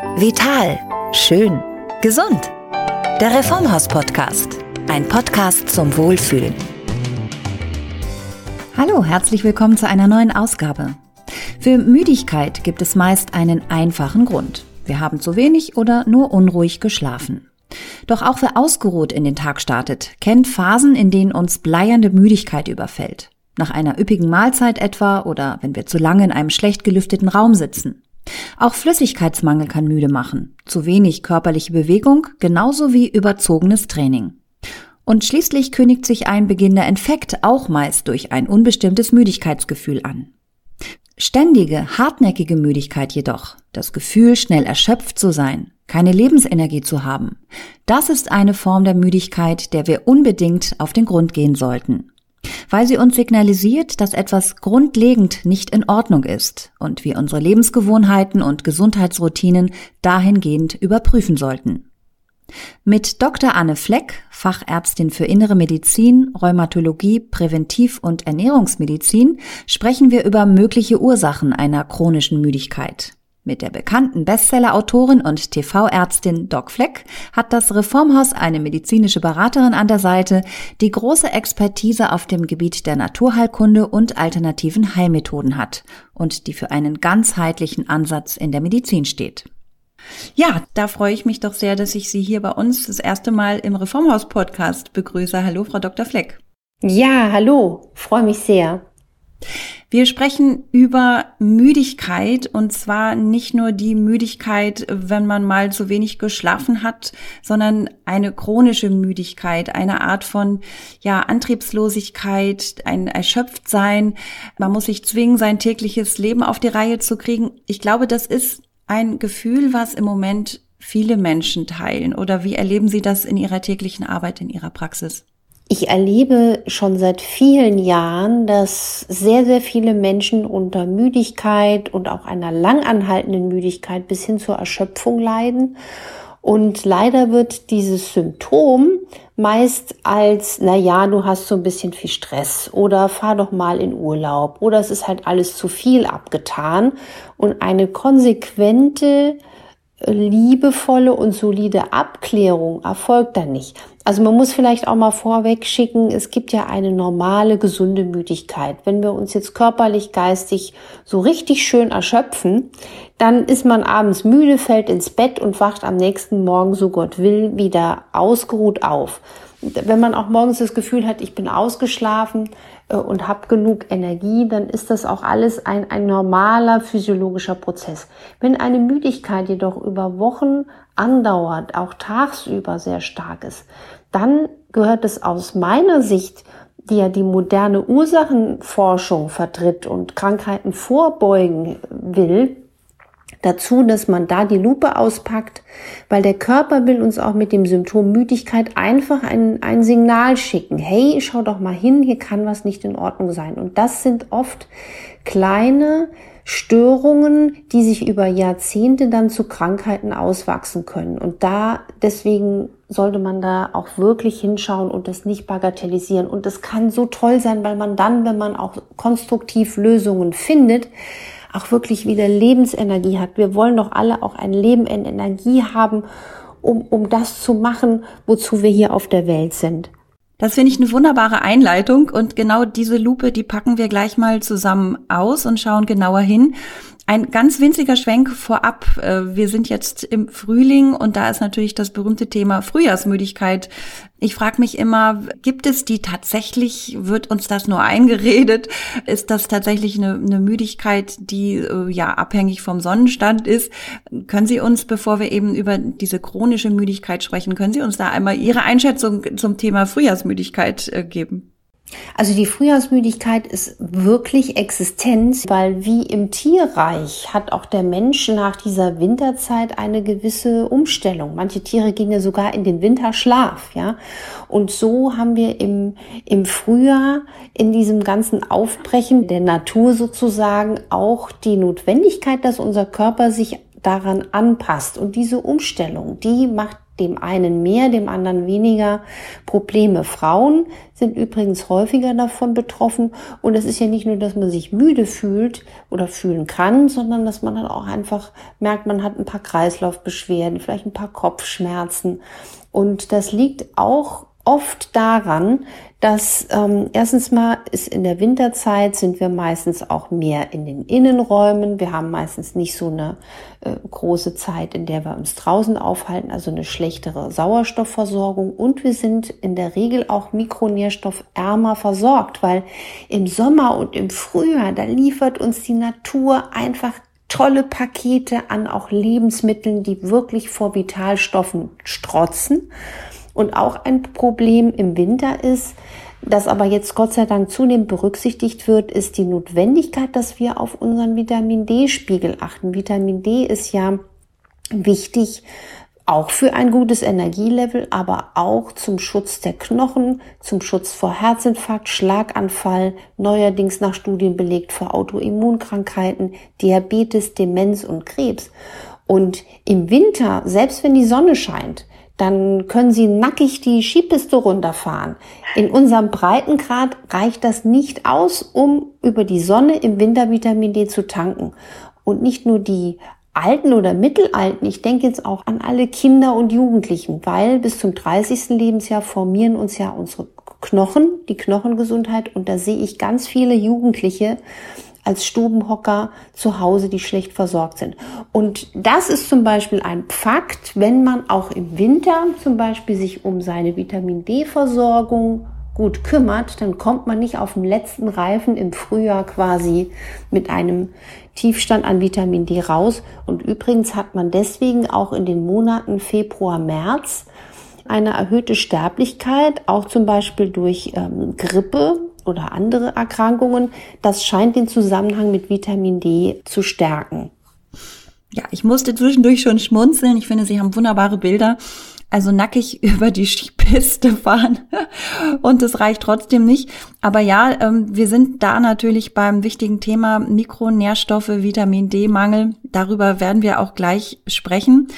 Vital. Schön. Gesund. Der Reformhaus-Podcast. Ein Podcast zum Wohlfühlen. Hallo, herzlich willkommen zu einer neuen Ausgabe. Für Müdigkeit gibt es meist einen einfachen Grund. Wir haben zu wenig oder nur unruhig geschlafen. Doch auch wer ausgeruht in den Tag startet, kennt Phasen, in denen uns bleiernde Müdigkeit überfällt. Nach einer üppigen Mahlzeit etwa oder wenn wir zu lange in einem schlecht gelüfteten Raum sitzen. Auch Flüssigkeitsmangel kann müde machen, zu wenig körperliche Bewegung genauso wie überzogenes Training. Und schließlich kündigt sich ein beginnender Infekt auch meist durch ein unbestimmtes Müdigkeitsgefühl an. Ständige, hartnäckige Müdigkeit jedoch, das Gefühl, schnell erschöpft zu sein, keine Lebensenergie zu haben, das ist eine Form der Müdigkeit, der wir unbedingt auf den Grund gehen sollten weil sie uns signalisiert, dass etwas grundlegend nicht in Ordnung ist und wir unsere Lebensgewohnheiten und Gesundheitsroutinen dahingehend überprüfen sollten. Mit Dr. Anne Fleck, Fachärztin für Innere Medizin, Rheumatologie, Präventiv- und Ernährungsmedizin, sprechen wir über mögliche Ursachen einer chronischen Müdigkeit. Mit der bekannten Bestseller-Autorin und TV-Ärztin Doc Fleck hat das Reformhaus eine medizinische Beraterin an der Seite, die große Expertise auf dem Gebiet der Naturheilkunde und alternativen Heilmethoden hat und die für einen ganzheitlichen Ansatz in der Medizin steht. Ja, da freue ich mich doch sehr, dass ich Sie hier bei uns das erste Mal im Reformhaus-Podcast begrüße. Hallo, Frau Dr. Fleck. Ja, hallo, freue mich sehr. Wir sprechen über Müdigkeit und zwar nicht nur die Müdigkeit, wenn man mal zu wenig geschlafen hat, sondern eine chronische Müdigkeit, eine Art von ja Antriebslosigkeit, ein Erschöpftsein. Man muss sich zwingen, sein tägliches Leben auf die Reihe zu kriegen. Ich glaube, das ist ein Gefühl, was im Moment viele Menschen teilen. Oder wie erleben Sie das in Ihrer täglichen Arbeit, in Ihrer Praxis? Ich erlebe schon seit vielen Jahren, dass sehr, sehr viele Menschen unter Müdigkeit und auch einer langanhaltenden Müdigkeit bis hin zur Erschöpfung leiden. Und leider wird dieses Symptom meist als, na ja, du hast so ein bisschen viel Stress oder fahr doch mal in Urlaub oder es ist halt alles zu viel abgetan und eine konsequente liebevolle und solide Abklärung erfolgt dann nicht. Also man muss vielleicht auch mal vorweg schicken, es gibt ja eine normale, gesunde Müdigkeit. Wenn wir uns jetzt körperlich, geistig so richtig schön erschöpfen, dann ist man abends müde, fällt ins Bett und wacht am nächsten Morgen, so Gott will, wieder ausgeruht auf. Wenn man auch morgens das Gefühl hat, ich bin ausgeschlafen, äh, und habe genug Energie, dann ist das auch alles ein, ein normaler physiologischer Prozess. Wenn eine Müdigkeit jedoch über Wochen andauert, auch tagsüber sehr stark ist, dann gehört es aus meiner Sicht, die ja die moderne Ursachenforschung vertritt und Krankheiten vorbeugen will, dazu, dass man da die Lupe auspackt, weil der Körper will uns auch mit dem Symptom Müdigkeit einfach ein, ein Signal schicken. Hey, schau doch mal hin, hier kann was nicht in Ordnung sein. Und das sind oft kleine Störungen, die sich über Jahrzehnte dann zu Krankheiten auswachsen können. Und da, deswegen sollte man da auch wirklich hinschauen und das nicht bagatellisieren. Und das kann so toll sein, weil man dann, wenn man auch konstruktiv Lösungen findet, auch wirklich wieder Lebensenergie hat. Wir wollen doch alle auch ein Leben in Energie haben, um, um das zu machen, wozu wir hier auf der Welt sind. Das finde ich eine wunderbare Einleitung und genau diese Lupe, die packen wir gleich mal zusammen aus und schauen genauer hin. Ein ganz winziger Schwenk vorab. Äh, wir sind jetzt im Frühling und da ist natürlich das berühmte Thema Frühjahrsmüdigkeit. Ich frage mich immer, gibt es die tatsächlich, wird uns das nur eingeredet? Ist das tatsächlich eine, eine Müdigkeit, die äh, ja abhängig vom Sonnenstand ist? Können Sie uns, bevor wir eben über diese chronische Müdigkeit sprechen, können Sie uns da einmal Ihre Einschätzung zum Thema Frühjahrsmüdigkeit äh, geben? Also die Frühjahrsmüdigkeit ist wirklich existent, weil wie im Tierreich hat auch der Mensch nach dieser Winterzeit eine gewisse Umstellung. Manche Tiere gehen ja sogar in den Winterschlaf, ja. Und so haben wir im, im Frühjahr in diesem ganzen Aufbrechen der Natur sozusagen auch die Notwendigkeit, dass unser Körper sich daran anpasst. Und diese Umstellung, die macht dem einen mehr, dem anderen weniger Probleme. Frauen sind übrigens häufiger davon betroffen. Und es ist ja nicht nur, dass man sich müde fühlt oder fühlen kann, sondern dass man dann auch einfach merkt, man hat ein paar Kreislaufbeschwerden, vielleicht ein paar Kopfschmerzen. Und das liegt auch oft daran, dass ähm, erstens mal ist in der Winterzeit sind wir meistens auch mehr in den Innenräumen. Wir haben meistens nicht so eine äh, große Zeit, in der wir uns draußen aufhalten, also eine schlechtere Sauerstoffversorgung. Und wir sind in der Regel auch mikronährstoffärmer versorgt, weil im Sommer und im Frühjahr, da liefert uns die Natur einfach tolle Pakete an auch Lebensmitteln, die wirklich vor Vitalstoffen strotzen. Und auch ein Problem im Winter ist, das aber jetzt Gott sei Dank zunehmend berücksichtigt wird, ist die Notwendigkeit, dass wir auf unseren Vitamin D-Spiegel achten. Vitamin D ist ja wichtig auch für ein gutes Energielevel, aber auch zum Schutz der Knochen, zum Schutz vor Herzinfarkt, Schlaganfall, neuerdings nach Studien belegt vor Autoimmunkrankheiten, Diabetes, Demenz und Krebs. Und im Winter, selbst wenn die Sonne scheint, dann können Sie nackig die Skipiste runterfahren. In unserem Breitengrad reicht das nicht aus, um über die Sonne im Winter Vitamin D zu tanken. Und nicht nur die Alten oder Mittelalten, ich denke jetzt auch an alle Kinder und Jugendlichen, weil bis zum 30. Lebensjahr formieren uns ja unsere Knochen, die Knochengesundheit. Und da sehe ich ganz viele Jugendliche, als Stubenhocker zu Hause, die schlecht versorgt sind. Und das ist zum Beispiel ein Fakt, wenn man auch im Winter zum Beispiel sich um seine Vitamin D-Versorgung gut kümmert, dann kommt man nicht auf dem letzten Reifen im Frühjahr quasi mit einem Tiefstand an Vitamin D raus. Und übrigens hat man deswegen auch in den Monaten Februar, März eine erhöhte Sterblichkeit, auch zum Beispiel durch ähm, Grippe oder andere Erkrankungen. Das scheint den Zusammenhang mit Vitamin D zu stärken. Ja, ich musste zwischendurch schon schmunzeln. Ich finde, Sie haben wunderbare Bilder. Also nackig über die Piste fahren und es reicht trotzdem nicht. Aber ja, ähm, wir sind da natürlich beim wichtigen Thema Mikronährstoffe, Vitamin D-Mangel. Darüber werden wir auch gleich sprechen.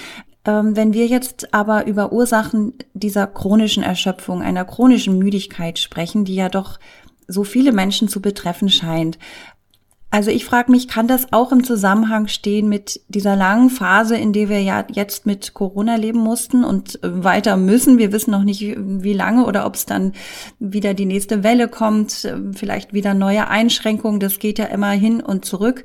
Ähm, wenn wir jetzt aber über Ursachen dieser chronischen Erschöpfung, einer chronischen Müdigkeit sprechen, die ja doch so viele Menschen zu betreffen scheint. Also ich frage mich, kann das auch im Zusammenhang stehen mit dieser langen Phase, in der wir ja jetzt mit Corona leben mussten und weiter müssen? Wir wissen noch nicht, wie lange oder ob es dann wieder die nächste Welle kommt, vielleicht wieder neue Einschränkungen. Das geht ja immer hin und zurück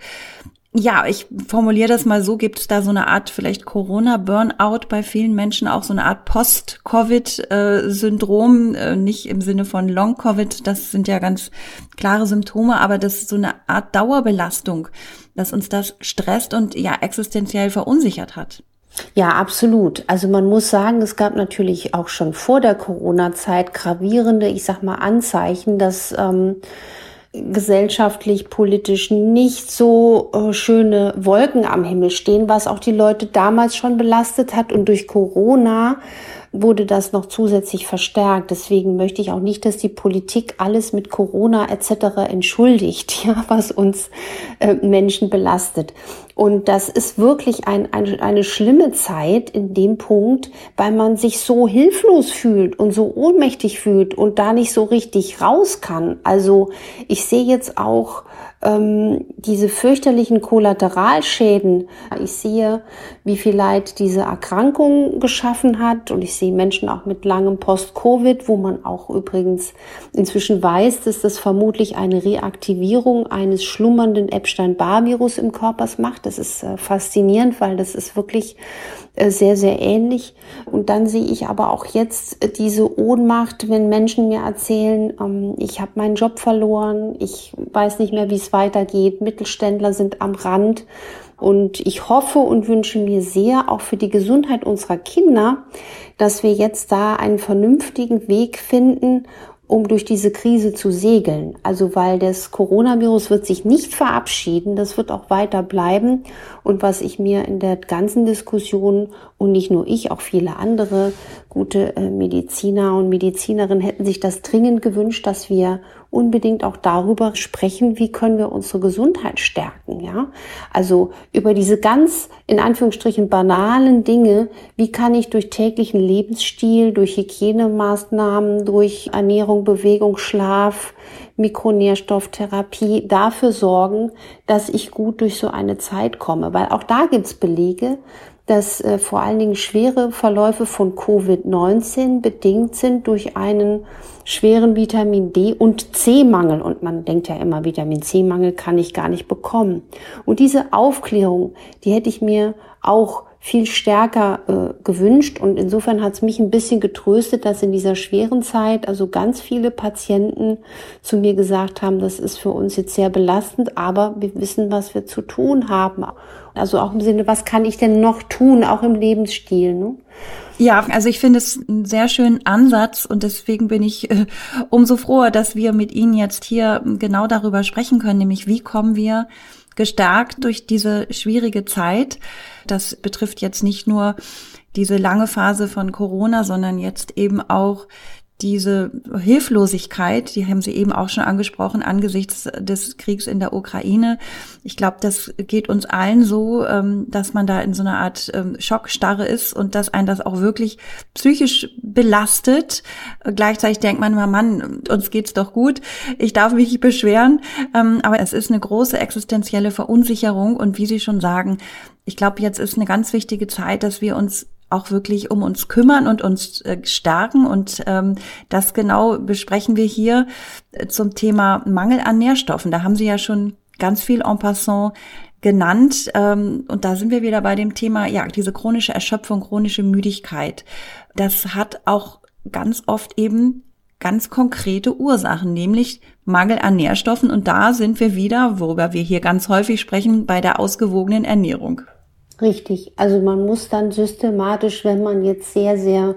ja, ich formuliere das mal so, gibt es da so eine Art vielleicht Corona-Burnout bei vielen Menschen, auch so eine Art Post-Covid-Syndrom, äh, nicht im Sinne von Long-Covid, das sind ja ganz klare Symptome, aber das ist so eine Art Dauerbelastung, dass uns das stresst und ja existenziell verunsichert hat. Ja, absolut. Also man muss sagen, es gab natürlich auch schon vor der Corona-Zeit gravierende, ich sag mal, Anzeichen, dass ähm, gesellschaftlich, politisch nicht so äh, schöne Wolken am Himmel stehen, was auch die Leute damals schon belastet hat. Und durch Corona wurde das noch zusätzlich verstärkt. Deswegen möchte ich auch nicht, dass die Politik alles mit Corona etc. entschuldigt, ja, was uns äh, Menschen belastet. Und das ist wirklich ein, ein, eine schlimme Zeit in dem Punkt, weil man sich so hilflos fühlt und so ohnmächtig fühlt und da nicht so richtig raus kann. Also ich sehe jetzt auch ähm, diese fürchterlichen Kollateralschäden. Ich sehe, wie viel Leid diese Erkrankung geschaffen hat und ich sehe Menschen auch mit langem Post-Covid, wo man auch übrigens inzwischen weiß, dass das vermutlich eine Reaktivierung eines schlummernden Epstein-Barr-Virus im Körper macht. Das ist äh, faszinierend, weil das ist wirklich äh, sehr, sehr ähnlich. Und dann sehe ich aber auch jetzt äh, diese Ohnmacht, wenn Menschen mir erzählen, ähm, ich habe meinen Job verloren, ich weiß nicht mehr, wie es weitergeht, Mittelständler sind am Rand. Und ich hoffe und wünsche mir sehr, auch für die Gesundheit unserer Kinder, dass wir jetzt da einen vernünftigen Weg finden, um durch diese Krise zu segeln. Also weil das Coronavirus wird sich nicht verabschieden, das wird auch weiter bleiben. Und was ich mir in der ganzen Diskussion und nicht nur ich, auch viele andere gute äh, Mediziner und Medizinerinnen hätten sich das dringend gewünscht, dass wir unbedingt auch darüber sprechen, wie können wir unsere Gesundheit stärken, ja? Also über diese ganz, in Anführungsstrichen, banalen Dinge, wie kann ich durch täglichen Lebensstil, durch Hygienemaßnahmen, durch Ernährung, Bewegung, Schlaf, Mikronährstofftherapie dafür sorgen, dass ich gut durch so eine Zeit komme. Weil auch da gibt's Belege, dass äh, vor allen Dingen schwere Verläufe von Covid-19 bedingt sind durch einen schweren Vitamin D und C-Mangel. Und man denkt ja immer, Vitamin C-Mangel kann ich gar nicht bekommen. Und diese Aufklärung, die hätte ich mir auch viel stärker äh, gewünscht. Und insofern hat es mich ein bisschen getröstet, dass in dieser schweren Zeit also ganz viele Patienten zu mir gesagt haben, das ist für uns jetzt sehr belastend, aber wir wissen, was wir zu tun haben. Also auch im Sinne, was kann ich denn noch tun, auch im Lebensstil. Ne? Ja, also ich finde es einen sehr schönen Ansatz und deswegen bin ich äh, umso froher, dass wir mit Ihnen jetzt hier genau darüber sprechen können, nämlich wie kommen wir gestärkt durch diese schwierige Zeit. Das betrifft jetzt nicht nur diese lange Phase von Corona, sondern jetzt eben auch diese Hilflosigkeit, die haben Sie eben auch schon angesprochen, angesichts des Kriegs in der Ukraine. Ich glaube, das geht uns allen so, ähm, dass man da in so einer Art ähm, Schockstarre ist und dass einen das auch wirklich psychisch belastet. Gleichzeitig denkt man immer, Mann, uns geht's doch gut, ich darf mich nicht beschweren. Ähm, aber es ist eine große existenzielle Verunsicherung und wie Sie schon sagen, ich glaube, jetzt ist eine ganz wichtige Zeit, dass wir uns auch wirklich um uns kümmern und uns äh, stärken. Und ähm, das genau besprechen wir hier äh, zum Thema Mangel an Nährstoffen. Da haben Sie ja schon ganz viel en passant genannt. Ähm, und da sind wir wieder bei dem Thema, ja, diese chronische Erschöpfung, chronische Müdigkeit. Das hat auch ganz oft eben ganz konkrete Ursachen, nämlich Mangel an Nährstoffen. Und da sind wir wieder, worüber wir hier ganz häufig sprechen, bei der ausgewogenen Ernährung. Richtig. Also man muss dann systematisch, wenn man jetzt sehr, sehr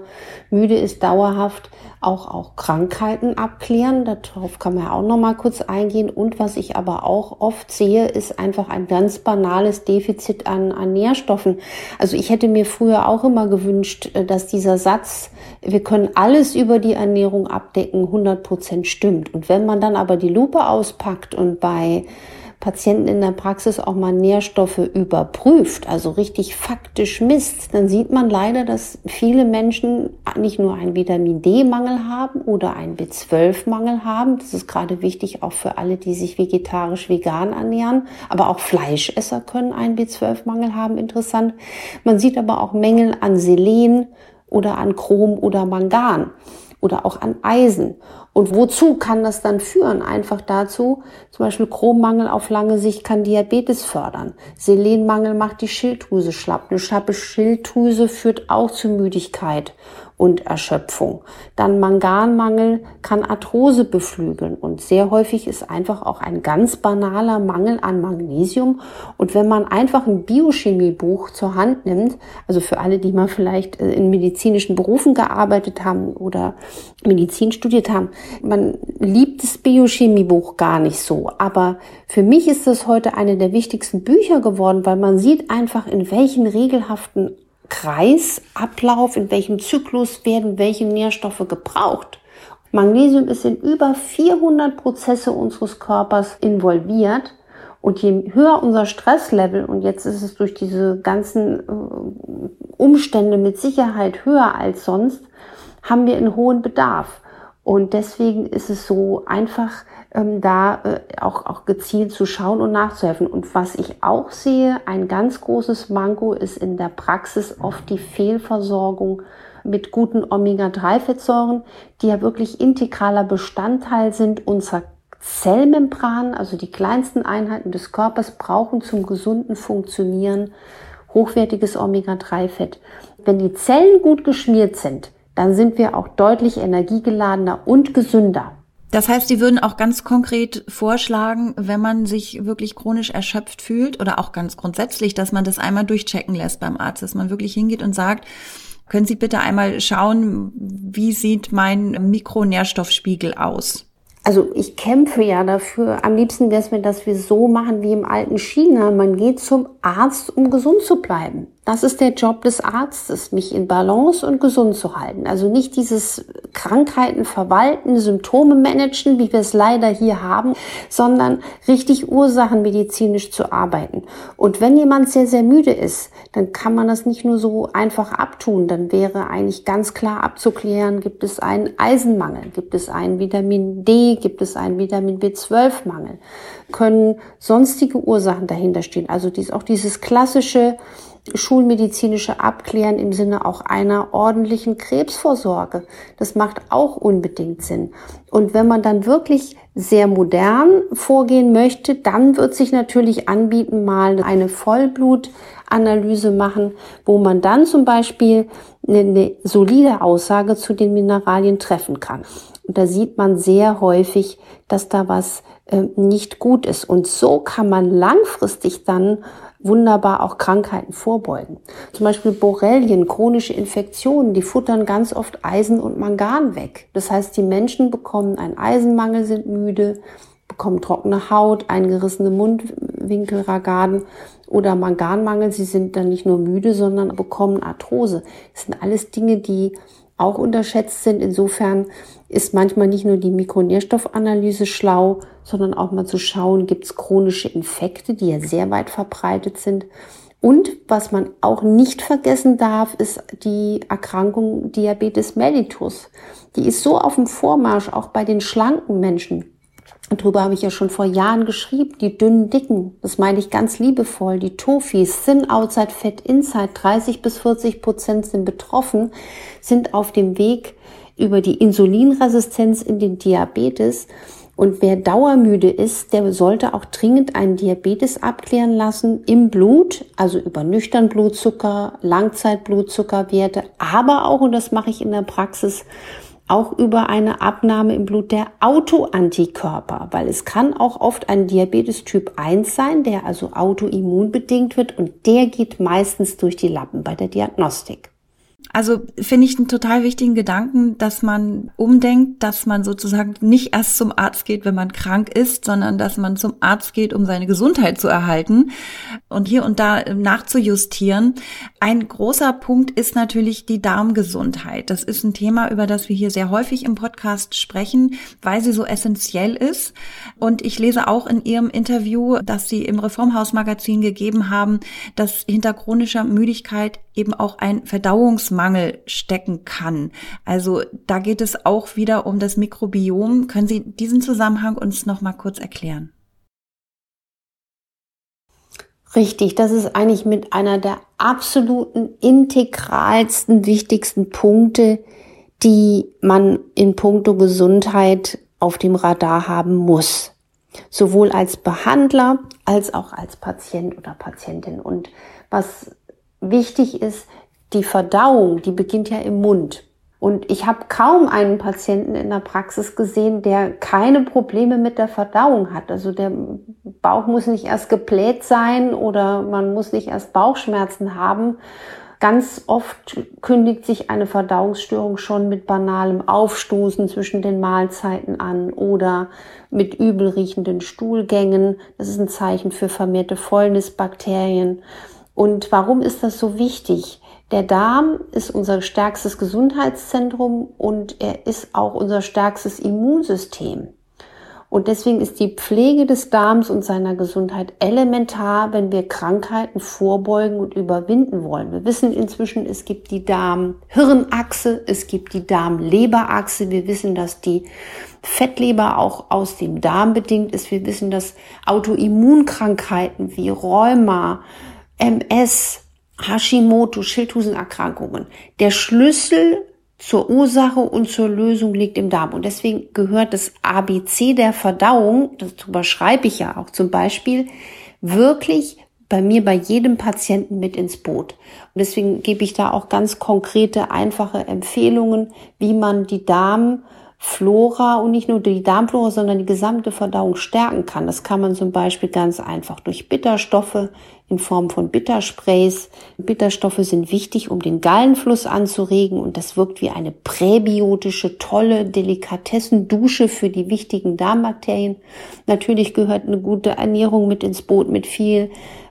müde ist, dauerhaft auch, auch Krankheiten abklären. Darauf kann man ja auch noch mal kurz eingehen. Und was ich aber auch oft sehe, ist einfach ein ganz banales Defizit an, an Nährstoffen. Also ich hätte mir früher auch immer gewünscht, äh, dass dieser Satz, wir können alles über die Ernährung abdecken, 100 Prozent stimmt. Und wenn man dann aber die Lupe auspackt und bei Patienten in der Praxis auch mal Nährstoffe überprüft, also richtig faktisch misst, dann sieht man leider, dass viele Menschen nicht nur einen Vitamin D-Mangel haben oder einen B12-Mangel haben. Das ist gerade wichtig auch für alle, die sich vegetarisch vegan ernähren. Aber auch Fleischesser können einen B12-Mangel haben, interessant. Man sieht aber auch Mängel an Selen oder an Chrom oder Mangan oder auch an Eisen. Und wozu kann das dann führen? Einfach dazu, zum Beispiel Chrommangel auf lange Sicht kann Diabetes fördern. Selenmangel macht die Schilddrüse schlapp. Eine schlappe Schilddrüse führt auch zu Müdigkeit und Erschöpfung. Dann Manganmangel kann Arthrose beflügeln und sehr häufig ist einfach auch ein ganz banaler Mangel an Magnesium. Und wenn man einfach ein Biochemiebuch zur Hand nimmt, also für alle, die mal vielleicht äh, in medizinischen Berufen gearbeitet haben oder Medizin studiert haben, man liebt das Biochemiebuch gar nicht so. Aber für mich ist es heute eine der wichtigsten Bücher geworden, weil man sieht einfach, in welchen regelhaften Kreisablauf, in welchem Zyklus werden welche Nährstoffe gebraucht. Magnesium ist in über 400 Prozesse unseres Körpers involviert. Und je höher unser Stresslevel, und jetzt ist es durch diese ganzen äh, Umstände mit Sicherheit höher als sonst, haben wir einen hohen Bedarf. Und deswegen ist es so einfach, ähm, da äh, auch, auch gezielt zu schauen und nachzuhelfen. Und was ich auch sehe, ein ganz großes Manko ist in der Praxis oft die Fehlversorgung mit guten Omega-3-Fettsäuren, die ja wirklich integraler Bestandteil sind unserer Zellmembran, also die kleinsten Einheiten des Körpers brauchen zum gesunden Funktionieren hochwertiges Omega-3-Fett. Wenn die Zellen gut geschmiert sind, dann sind wir auch deutlich energiegeladener und gesünder. Das heißt, Sie würden auch ganz konkret vorschlagen, wenn man sich wirklich chronisch erschöpft fühlt oder auch ganz grundsätzlich, dass man das einmal durchchecken lässt beim Arzt, dass man wirklich hingeht und sagt, können Sie bitte einmal schauen, wie sieht mein Mikronährstoffspiegel aus? Also ich kämpfe ja dafür. Am liebsten wäre es mir, dass wir so machen wie im alten China. Man geht zum Arzt, um gesund zu bleiben. Das ist der Job des Arztes, mich in Balance und gesund zu halten. Also nicht dieses Krankheiten verwalten, Symptome managen, wie wir es leider hier haben, sondern richtig ursachenmedizinisch zu arbeiten. Und wenn jemand sehr, sehr müde ist, dann kann man das nicht nur so einfach abtun. Dann wäre eigentlich ganz klar abzuklären, gibt es einen Eisenmangel, gibt es einen Vitamin D, gibt es einen Vitamin B12-Mangel, können sonstige Ursachen dahinter stehen. Also dies, auch dieses klassische schulmedizinische Abklären im Sinne auch einer ordentlichen Krebsvorsorge. Das macht auch unbedingt Sinn. Und wenn man dann wirklich sehr modern vorgehen möchte, dann wird sich natürlich anbieten, mal eine Vollblutanalyse machen, wo man dann zum Beispiel eine solide Aussage zu den Mineralien treffen kann. Und da sieht man sehr häufig, dass da was äh, nicht gut ist. Und so kann man langfristig dann wunderbar auch Krankheiten vorbeugen. Zum Beispiel Borrelien, chronische Infektionen, die futtern ganz oft Eisen und Mangan weg. Das heißt, die Menschen bekommen einen Eisenmangel, sind müde, bekommen trockene Haut, eingerissene Mundwinkelragaden oder Manganmangel. Sie sind dann nicht nur müde, sondern bekommen Arthrose. Das sind alles Dinge, die auch unterschätzt sind. Insofern ist manchmal nicht nur die Mikronährstoffanalyse schlau, sondern auch mal zu schauen, gibt es chronische Infekte, die ja sehr weit verbreitet sind. Und was man auch nicht vergessen darf, ist die Erkrankung Diabetes mellitus. Die ist so auf dem Vormarsch, auch bei den schlanken Menschen. Darüber habe ich ja schon vor Jahren geschrieben. Die dünnen Dicken, das meine ich ganz liebevoll. Die Tofis, Thin Outside, Fat Inside, 30 bis 40 Prozent sind betroffen, sind auf dem Weg über die Insulinresistenz in den Diabetes. Und wer dauermüde ist, der sollte auch dringend einen Diabetes abklären lassen im Blut, also über nüchtern Blutzucker, Langzeitblutzuckerwerte, aber auch, und das mache ich in der Praxis, auch über eine Abnahme im Blut der Autoantikörper, weil es kann auch oft ein Diabetes Typ 1 sein, der also autoimmunbedingt wird und der geht meistens durch die Lappen bei der Diagnostik. Also finde ich einen total wichtigen Gedanken, dass man umdenkt, dass man sozusagen nicht erst zum Arzt geht, wenn man krank ist, sondern dass man zum Arzt geht, um seine Gesundheit zu erhalten und hier und da nachzujustieren. Ein großer Punkt ist natürlich die Darmgesundheit. Das ist ein Thema, über das wir hier sehr häufig im Podcast sprechen, weil sie so essentiell ist. Und ich lese auch in Ihrem Interview, das Sie im Reformhaus-Magazin gegeben haben, dass hinter chronischer Müdigkeit eben auch ein Verdauungsmangel stecken kann. Also da geht es auch wieder um das Mikrobiom. Können Sie diesen Zusammenhang uns noch mal kurz erklären? Richtig, das ist eigentlich mit einer der absoluten integralsten, wichtigsten Punkte, die man in puncto Gesundheit auf dem Radar haben muss. Sowohl als Behandler als auch als Patient oder Patientin. Und was wichtig ist, die Verdauung, die beginnt ja im Mund. Und ich habe kaum einen Patienten in der Praxis gesehen, der keine Probleme mit der Verdauung hat. Also der Bauch muss nicht erst gebläht sein oder man muss nicht erst Bauchschmerzen haben. Ganz oft kündigt sich eine Verdauungsstörung schon mit banalem Aufstoßen zwischen den Mahlzeiten an oder mit übelriechenden Stuhlgängen. Das ist ein Zeichen für vermehrte Fäulnisbakterien. Und warum ist das so wichtig? Der Darm ist unser stärkstes Gesundheitszentrum und er ist auch unser stärkstes Immunsystem. Und deswegen ist die Pflege des Darms und seiner Gesundheit elementar, wenn wir Krankheiten vorbeugen und überwinden wollen. Wir wissen inzwischen, es gibt die Darm-Hirnachse, es gibt die Darm-Leber-Achse. Wir wissen, dass die Fettleber auch aus dem Darm bedingt ist. Wir wissen, dass Autoimmunkrankheiten wie Rheuma, MS, Hashimoto, Schilddrüsenerkrankungen. Der Schlüssel zur Ursache und zur Lösung liegt im Darm. Und deswegen gehört das ABC der Verdauung, darüber schreibe ich ja auch zum Beispiel, wirklich bei mir bei jedem Patienten mit ins Boot. Und deswegen gebe ich da auch ganz konkrete, einfache Empfehlungen, wie man die Darm Flora und nicht nur die Darmflora, sondern die gesamte Verdauung stärken kann. Das kann man zum Beispiel ganz einfach durch Bitterstoffe in Form von Bittersprays. Bitterstoffe sind wichtig, um den Gallenfluss anzuregen und das wirkt wie eine präbiotische, tolle Delikatessendusche für die wichtigen Darmbakterien. Natürlich gehört eine gute Ernährung mit ins Boot mit viel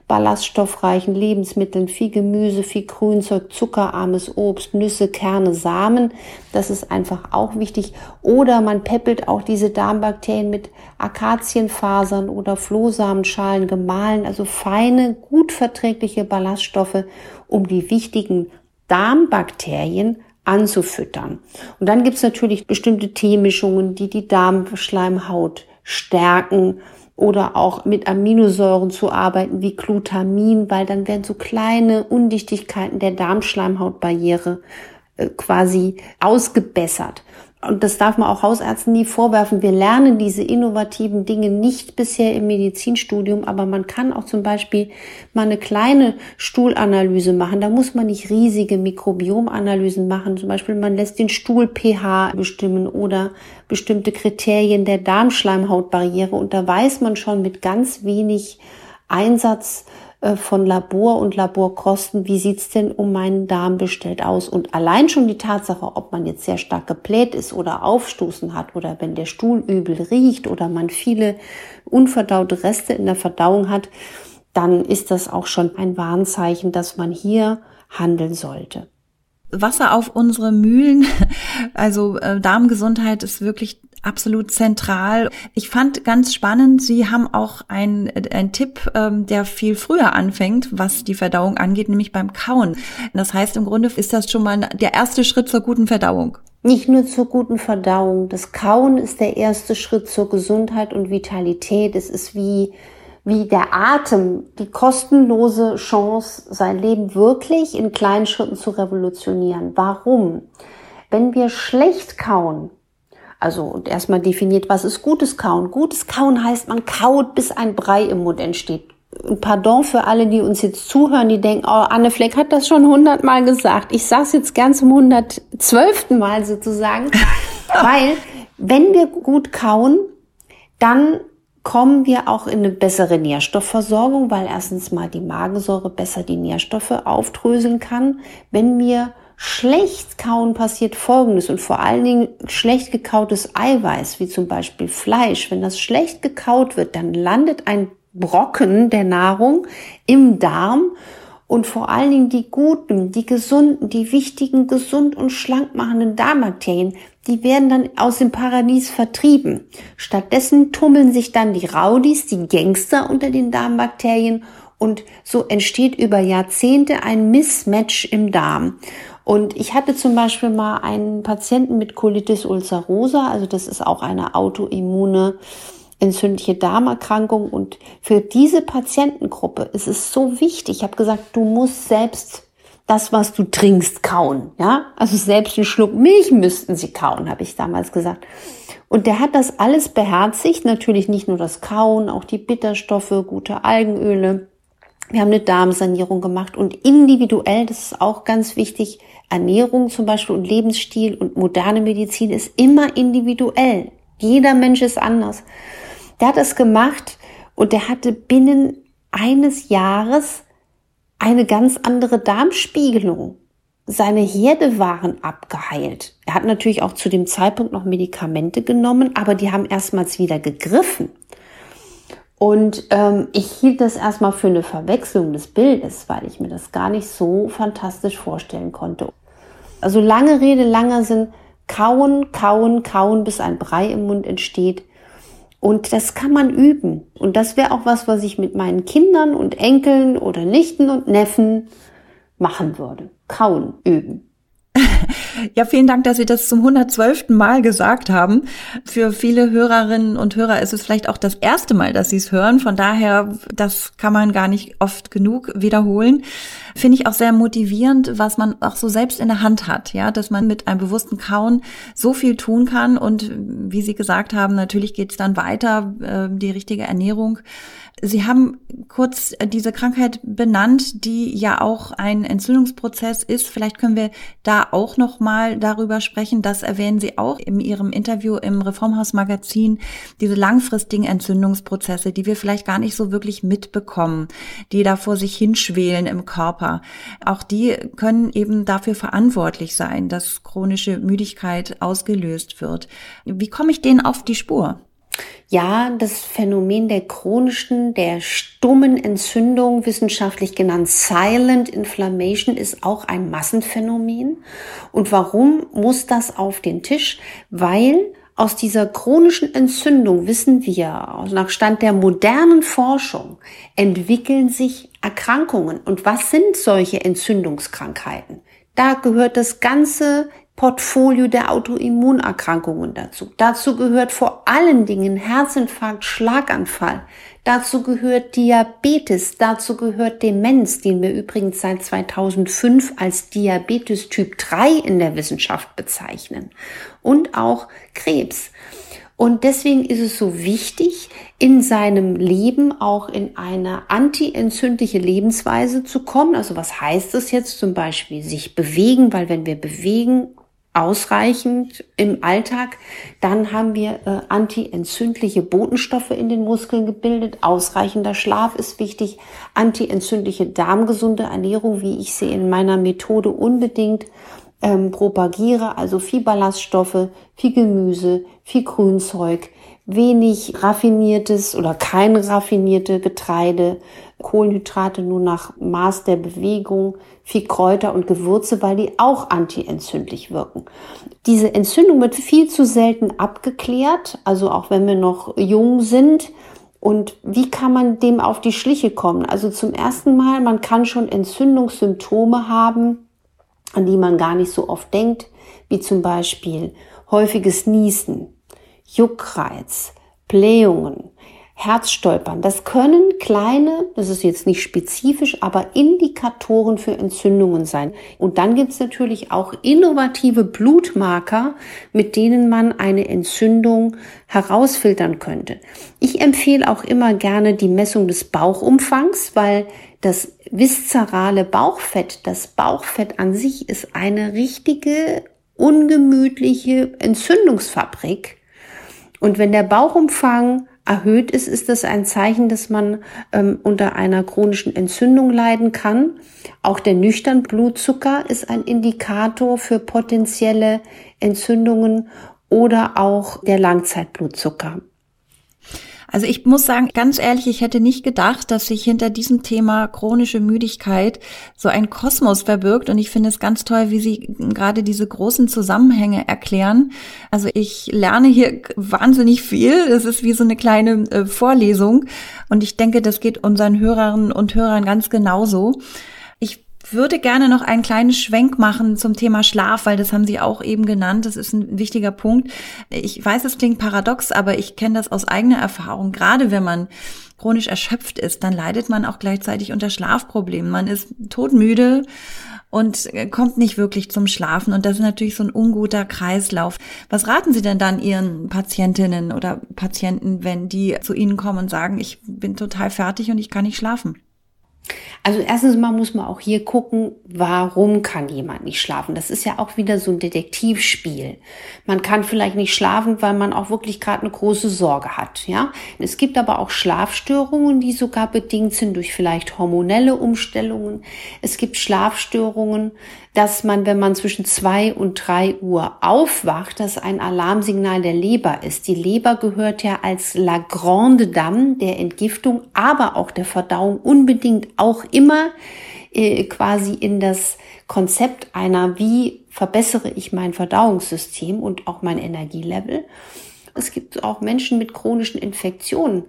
ballaststoffreichen Lebensmitteln, viel Gemüse, viel Grünzeug, zuckerarmes Obst, Nüsse, Kerne, Samen. Das ist einfach auch wichtig. Oder man peppelt auch diese Darmbakterien mit Akazienfasern oder Flohsamenschalen gemahlen, also feine, gut verträgliche Ballaststoffe, um die wichtigen Darmbakterien anzufüttern. Und dann gibt's natürlich bestimmte Teemischungen, die die Darmschleimhaut stärken oder auch mit Aminosäuren zu arbeiten wie Glutamin, weil dann werden so kleine Undichtigkeiten der Darmschleimhautbarriere äh, quasi ausgebessert und das darf man auch Hausärzten nie vorwerfen, wir lernen diese innovativen Dinge nicht bisher im Medizinstudium, aber man kann auch zum Beispiel mal eine kleine Stuhlanalyse machen. Da muss man nicht riesige Mikrobiomanalysen machen. Zum Beispiel man lässt den Stuhl pH bestimmen oder bestimmte Kriterien der Darmschleimhautbarriere und da weiß man schon mit ganz wenig Einsatz von Labor und Laborkosten, wie sieht's denn um meinen Darm bestellt aus? Und allein schon die Tatsache, ob man jetzt sehr stark gebläht ist oder Aufstoßen hat oder wenn der Stuhl übel riecht oder man viele unverdaute Reste in der Verdauung hat, dann ist das auch schon ein Warnzeichen, dass man hier handeln sollte. Wasser auf unsere Mühlen, also äh, Darmgesundheit ist wirklich absolut zentral. Ich fand ganz spannend, Sie haben auch einen Tipp, ähm, der viel früher anfängt, was die Verdauung angeht, nämlich beim Kauen. Das heißt, im Grunde ist das schon mal der erste Schritt zur guten Verdauung. Nicht nur zur guten Verdauung. Das Kauen ist der erste Schritt zur Gesundheit und Vitalität. Es ist wie, wie der Atem, die kostenlose Chance, sein Leben wirklich in kleinen Schritten zu revolutionieren. Warum? Wenn wir schlecht kauen, also und erstmal definiert, was ist gutes Kauen? Gutes Kauen heißt, man kaut, bis ein Brei im Mund entsteht. Und pardon für alle, die uns jetzt zuhören, die denken, oh, Anne Fleck hat das schon hundertmal gesagt. Ich sag's jetzt gern zum hundertzwölften Mal sozusagen, weil wenn wir gut kauen, dann kommen wir auch in eine bessere Nährstoffversorgung, weil erstens mal die Magensäure besser die Nährstoffe aufdröseln kann. Wenn wir schlecht kauen passiert Folgendes und vor allen Dingen schlecht gekautes Eiweiß, wie zum Beispiel Fleisch. Wenn das schlecht gekaut wird, dann landet ein Brocken der Nahrung im Darm und vor allen Dingen die guten, die gesunden, die wichtigen, gesund und schlank machenden Darmbakterien, die werden dann aus dem Paradies vertrieben. Stattdessen tummeln sich dann die Raudis, die Gangster unter den Darmbakterien und so entsteht über Jahrzehnte ein Mismatch im Darm. Und ich hatte zum Beispiel mal einen Patienten mit Colitis ulcerosa, also das ist auch eine autoimmune entzündliche Darmerkrankung. Und für diese Patientengruppe ist es so wichtig. Ich habe gesagt, du musst selbst das, was du trinkst, kauen. Ja, also selbst einen Schluck Milch müssten sie kauen, habe ich damals gesagt. Und der hat das alles beherzigt. Natürlich nicht nur das Kauen, auch die Bitterstoffe, gute Algenöle. Wir haben eine Darmsanierung gemacht und individuell, das ist auch ganz wichtig, Ernährung zum Beispiel und Lebensstil und moderne Medizin ist immer individuell. Jeder Mensch ist anders. Der hat das gemacht und der hatte binnen eines Jahres eine ganz andere Darmspiegelung. Seine Herde waren abgeheilt. Er hat natürlich auch zu dem Zeitpunkt noch Medikamente genommen, aber die haben erstmals wieder gegriffen. Und ähm, ich hielt das erstmal für eine Verwechslung des Bildes, weil ich mir das gar nicht so fantastisch vorstellen konnte. Also lange Rede, langer Sinn, kauen, kauen, kauen, bis ein Brei im Mund entsteht. Und das kann man üben. Und das wäre auch was, was ich mit meinen Kindern und Enkeln oder Nichten und Neffen machen würde. Kauen üben. Ja, vielen Dank, dass Sie das zum 112. Mal gesagt haben. Für viele Hörerinnen und Hörer ist es vielleicht auch das erste Mal, dass Sie es hören. Von daher, das kann man gar nicht oft genug wiederholen. Finde ich auch sehr motivierend, was man auch so selbst in der Hand hat. Ja, dass man mit einem bewussten Kauen so viel tun kann. Und wie Sie gesagt haben, natürlich geht es dann weiter, äh, die richtige Ernährung Sie haben kurz diese Krankheit benannt, die ja auch ein Entzündungsprozess ist. Vielleicht können wir da auch noch mal darüber sprechen. Das erwähnen Sie auch in Ihrem Interview im Reformhaus Magazin. Diese langfristigen Entzündungsprozesse, die wir vielleicht gar nicht so wirklich mitbekommen, die da vor sich hinschwelen im Körper. Auch die können eben dafür verantwortlich sein, dass chronische Müdigkeit ausgelöst wird. Wie komme ich denen auf die Spur? Ja, das Phänomen der chronischen, der stummen Entzündung, wissenschaftlich genannt Silent Inflammation, ist auch ein Massenphänomen. Und warum muss das auf den Tisch? Weil aus dieser chronischen Entzündung wissen wir, nach Stand der modernen Forschung, entwickeln sich Erkrankungen. Und was sind solche Entzündungskrankheiten? Da gehört das ganze Portfolio der Autoimmunerkrankungen dazu. Dazu gehört vor allen Dingen Herzinfarkt, Schlaganfall. Dazu gehört Diabetes, dazu gehört Demenz, den wir übrigens seit 2005 als Diabetes Typ 3 in der Wissenschaft bezeichnen. Und auch Krebs. Und deswegen ist es so wichtig, in seinem Leben auch in eine antientzündliche Lebensweise zu kommen. Also was heißt das jetzt zum Beispiel? Sich bewegen, weil wenn wir bewegen, ausreichend im Alltag, dann haben wir äh, antientzündliche Botenstoffe in den Muskeln gebildet. Ausreichender Schlaf ist wichtig. Antientzündliche darmgesunde Ernährung, wie ich sie in meiner Methode unbedingt ähm, propagiere. Also viel Ballaststoffe, viel Gemüse, viel Grünzeug, wenig raffiniertes oder kein raffinierte Getreide, Kohlenhydrate nur nach Maß der Bewegung, viel Kräuter und Gewürze, weil die auch antientzündlich wirken. Diese Entzündung wird viel zu selten abgeklärt, also auch wenn wir noch jung sind. Und wie kann man dem auf die Schliche kommen? Also zum ersten Mal, man kann schon Entzündungssymptome haben, an die man gar nicht so oft denkt, wie zum Beispiel häufiges Niesen, Juckreiz, Blähungen, Herzstolpern. Das können kleine, das ist jetzt nicht spezifisch, aber Indikatoren für Entzündungen sein. Und dann gibt es natürlich auch innovative Blutmarker, mit denen man eine Entzündung herausfiltern könnte. Ich empfehle auch immer gerne die Messung des Bauchumfangs, weil das viszerale Bauchfett, das Bauchfett an sich ist eine richtige ungemütliche Entzündungsfabrik. Und wenn der Bauchumfang erhöht ist, ist das ein Zeichen, dass man ähm, unter einer chronischen Entzündung leiden kann. Auch der nüchtern Blutzucker ist ein Indikator für potenzielle Entzündungen oder auch der Langzeitblutzucker. Also ich muss sagen, ganz ehrlich, ich hätte nicht gedacht, dass sich hinter diesem Thema chronische Müdigkeit so ein Kosmos verbirgt. Und ich finde es ganz toll, wie Sie gerade diese großen Zusammenhänge erklären. Also ich lerne hier wahnsinnig viel. Es ist wie so eine kleine äh, Vorlesung. Und ich denke, das geht unseren Hörerinnen und Hörern ganz genauso würde gerne noch einen kleinen Schwenk machen zum Thema Schlaf, weil das haben Sie auch eben genannt. Das ist ein wichtiger Punkt. Ich weiß, es klingt paradox, aber ich kenne das aus eigener Erfahrung. Gerade wenn man chronisch erschöpft ist, dann leidet man auch gleichzeitig unter Schlafproblemen. Man ist todmüde und kommt nicht wirklich zum Schlafen. Und das ist natürlich so ein unguter Kreislauf. Was raten Sie denn dann Ihren Patientinnen oder Patienten, wenn die zu Ihnen kommen und sagen, ich bin total fertig und ich kann nicht schlafen? Also erstens mal muss man auch hier gucken, warum kann jemand nicht schlafen. Das ist ja auch wieder so ein Detektivspiel. Man kann vielleicht nicht schlafen, weil man auch wirklich gerade eine große Sorge hat. Ja, es gibt aber auch Schlafstörungen, die sogar bedingt sind durch vielleicht hormonelle Umstellungen. Es gibt Schlafstörungen, dass man, wenn man zwischen zwei und drei Uhr aufwacht, das ein Alarmsignal der Leber ist. Die Leber gehört ja als La Grande Dame der Entgiftung, aber auch der Verdauung unbedingt auch immer äh, quasi in das Konzept einer, wie verbessere ich mein Verdauungssystem und auch mein Energielevel. Es gibt auch Menschen mit chronischen Infektionen,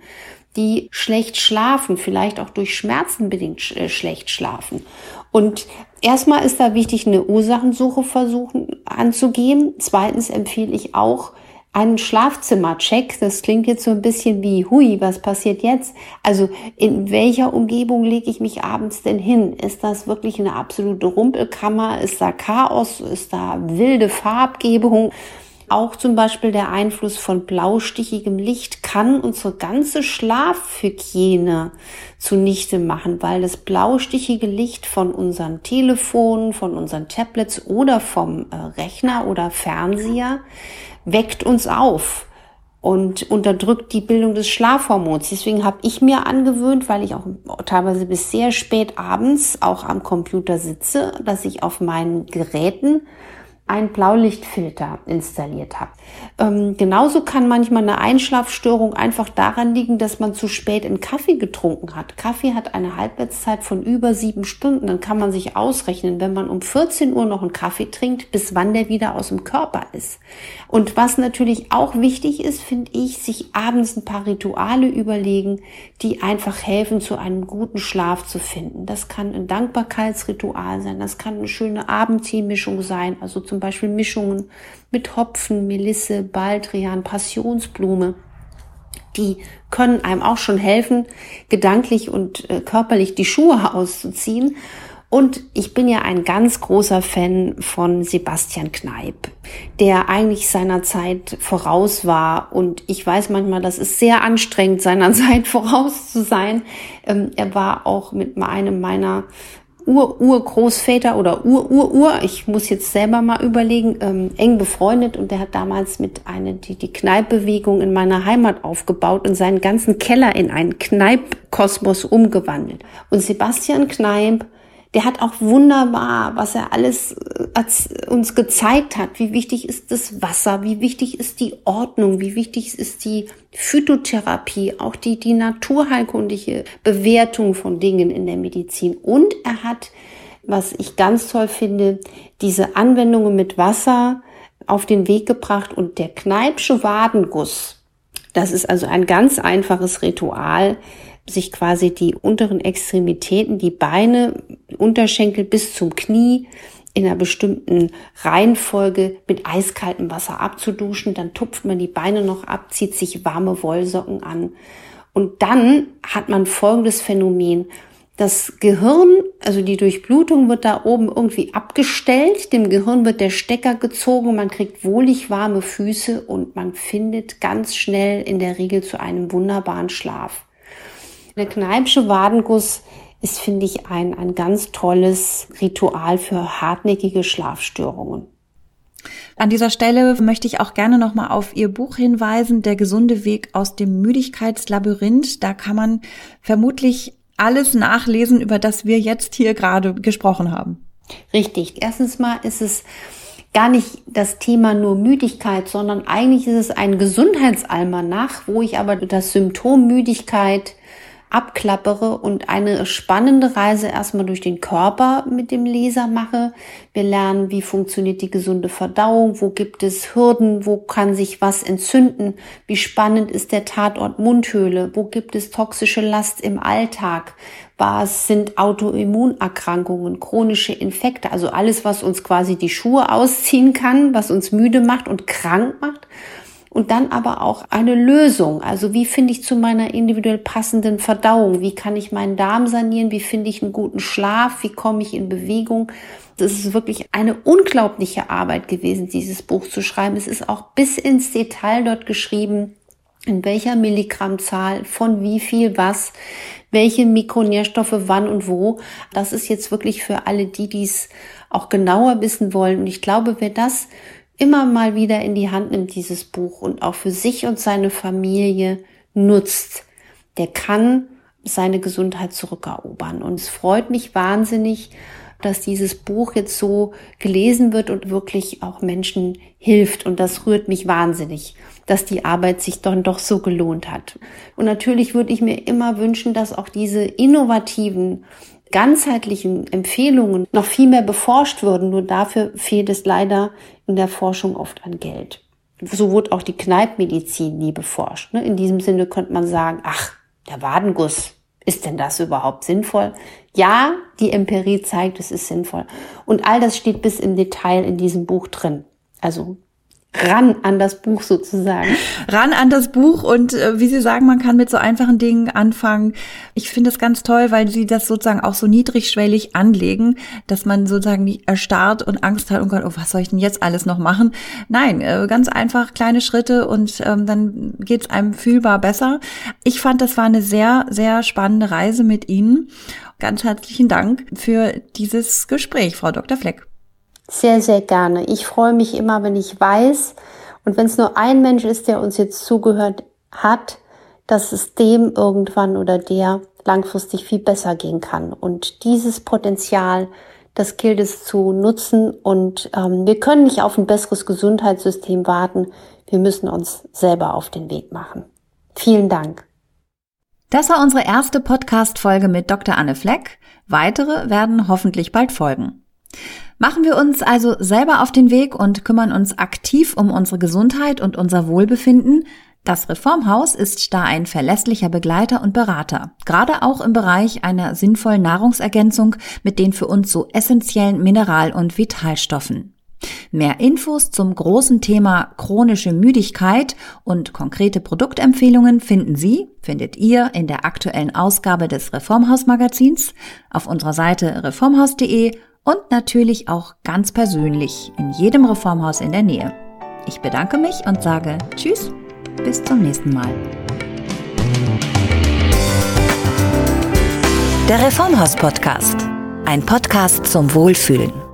die schlecht schlafen, vielleicht auch durch Schmerzen bedingt äh, schlecht schlafen. Und erstmal ist da wichtig, eine Ursachensuche versuchen anzugehen. Zweitens empfehle ich auch, einen Schlafzimmercheck. Das klingt jetzt so ein bisschen wie, hui, was passiert jetzt? Also in welcher Umgebung lege ich mich abends denn hin? Ist das wirklich eine absolute Rumpelkammer? Ist da Chaos? Ist da wilde Farbgebung? Auch zum Beispiel der Einfluss von blaustichigem Licht kann unsere ganze Schlafhygiene zunichte machen, weil das blaustichige Licht von unseren Telefonen, von unseren Tablets oder vom äh, Rechner oder Fernseher weckt uns auf und unterdrückt die Bildung des Schlafhormons. Deswegen habe ich mir angewöhnt, weil ich auch teilweise bis sehr spät abends auch am Computer sitze, dass ich auf meinen Geräten einen Blaulichtfilter installiert habe. Ähm, genauso kann manchmal eine Einschlafstörung einfach daran liegen, dass man zu spät einen Kaffee getrunken hat. Kaffee hat eine Halbwertszeit von über sieben Stunden. Dann kann man sich ausrechnen, wenn man um 14 Uhr noch einen Kaffee trinkt, bis wann der wieder aus dem Körper ist. Und was natürlich auch wichtig ist, finde ich, sich abends ein paar Rituale überlegen, die einfach helfen, zu einem guten Schlaf zu finden. Das kann ein Dankbarkeitsritual sein, das kann eine schöne Abendteemischung sein, also zum Beispiel Mischungen mit Hopfen, Melisse, Baldrian, Passionsblume. Die können einem auch schon helfen, gedanklich und äh, körperlich die Schuhe auszuziehen. Und ich bin ja ein ganz großer Fan von Sebastian Kneip, der eigentlich seiner Zeit voraus war. Und ich weiß manchmal, das ist sehr anstrengend, seiner Zeit voraus zu sein. Ähm, er war auch mit einem meiner Ur-Urgroßväter oder Ur-Ur-Ur, ich muss jetzt selber mal überlegen, ähm, eng befreundet und der hat damals mit einer, die, die Kneipbewegung in meiner Heimat aufgebaut und seinen ganzen Keller in einen Kneipkosmos umgewandelt. Und Sebastian Kneip der hat auch wunderbar, was er alles äh, uns gezeigt hat. Wie wichtig ist das Wasser? Wie wichtig ist die Ordnung? Wie wichtig ist die Phytotherapie? Auch die, die naturheilkundliche Bewertung von Dingen in der Medizin. Und er hat, was ich ganz toll finde, diese Anwendungen mit Wasser auf den Weg gebracht und der Kneipsche Wadenguss. Das ist also ein ganz einfaches Ritual, sich quasi die unteren Extremitäten, die Beine, Unterschenkel bis zum Knie in einer bestimmten Reihenfolge mit eiskaltem Wasser abzuduschen. Dann tupft man die Beine noch ab, zieht sich warme Wollsocken an. Und dann hat man folgendes Phänomen. Das Gehirn, also die Durchblutung wird da oben irgendwie abgestellt, dem Gehirn wird der Stecker gezogen, man kriegt wohlig warme Füße und man findet ganz schnell in der Regel zu einem wunderbaren Schlaf. Der Kneipsche Wadenguss ist, finde ich, ein, ein ganz tolles Ritual für hartnäckige Schlafstörungen. An dieser Stelle möchte ich auch gerne nochmal auf Ihr Buch hinweisen, Der gesunde Weg aus dem Müdigkeitslabyrinth. Da kann man vermutlich alles nachlesen, über das wir jetzt hier gerade gesprochen haben. Richtig. Erstens mal ist es gar nicht das Thema nur Müdigkeit, sondern eigentlich ist es ein Gesundheitsalmanach, wo ich aber das Symptom Müdigkeit abklappere und eine spannende Reise erstmal durch den Körper mit dem Leser mache. Wir lernen, wie funktioniert die gesunde Verdauung, wo gibt es Hürden, wo kann sich was entzünden, wie spannend ist der Tatort Mundhöhle, wo gibt es toxische Last im Alltag, was sind Autoimmunerkrankungen, chronische Infekte, also alles, was uns quasi die Schuhe ausziehen kann, was uns müde macht und krank macht und dann aber auch eine Lösung. Also wie finde ich zu meiner individuell passenden Verdauung? Wie kann ich meinen Darm sanieren? Wie finde ich einen guten Schlaf? Wie komme ich in Bewegung? Das ist wirklich eine unglaubliche Arbeit gewesen, dieses Buch zu schreiben. Es ist auch bis ins Detail dort geschrieben, in welcher Milligrammzahl, von wie viel was, welche Mikronährstoffe wann und wo. Das ist jetzt wirklich für alle, die dies auch genauer wissen wollen. Und ich glaube, wer das immer mal wieder in die Hand nimmt, dieses Buch und auch für sich und seine Familie nutzt, der kann seine Gesundheit zurückerobern. Und es freut mich wahnsinnig, dass dieses Buch jetzt so gelesen wird und wirklich auch Menschen hilft. Und das rührt mich wahnsinnig, dass die Arbeit sich dann doch so gelohnt hat. Und natürlich würde ich mir immer wünschen, dass auch diese innovativen ganzheitlichen Empfehlungen noch viel mehr beforscht würden. Nur dafür fehlt es leider in der Forschung oft an Geld. So wurde auch die Kneipmedizin nie beforscht. Ne? In diesem Sinne könnte man sagen, ach, der Wadenguss, ist denn das überhaupt sinnvoll? Ja, die Empirie zeigt, es ist sinnvoll. Und all das steht bis im Detail in diesem Buch drin. Also ran an das Buch sozusagen. Ran an das Buch und äh, wie Sie sagen, man kann mit so einfachen Dingen anfangen. Ich finde es ganz toll, weil Sie das sozusagen auch so niedrigschwellig anlegen, dass man sozusagen nicht erstarrt und Angst hat, oh Gott, oh, was soll ich denn jetzt alles noch machen? Nein, äh, ganz einfach kleine Schritte und ähm, dann geht es einem fühlbar besser. Ich fand, das war eine sehr, sehr spannende Reise mit Ihnen. Ganz herzlichen Dank für dieses Gespräch, Frau Dr. Fleck. Sehr, sehr gerne. Ich freue mich immer, wenn ich weiß und wenn es nur ein Mensch ist, der uns jetzt zugehört hat, dass es dem irgendwann oder der langfristig viel besser gehen kann. Und dieses Potenzial, das gilt es zu nutzen und ähm, wir können nicht auf ein besseres Gesundheitssystem warten. Wir müssen uns selber auf den Weg machen. Vielen Dank. Das war unsere erste Podcast-Folge mit Dr. Anne Fleck. Weitere werden hoffentlich bald folgen. Machen wir uns also selber auf den Weg und kümmern uns aktiv um unsere Gesundheit und unser Wohlbefinden. Das Reformhaus ist da ein verlässlicher Begleiter und Berater, gerade auch im Bereich einer sinnvollen Nahrungsergänzung mit den für uns so essentiellen Mineral- und Vitalstoffen. Mehr Infos zum großen Thema chronische Müdigkeit und konkrete Produktempfehlungen finden Sie, findet ihr in der aktuellen Ausgabe des Reformhaus Magazins auf unserer Seite reformhaus.de und natürlich auch ganz persönlich in jedem Reformhaus in der Nähe. Ich bedanke mich und sage Tschüss, bis zum nächsten Mal. Der Reformhaus Podcast, ein Podcast zum Wohlfühlen.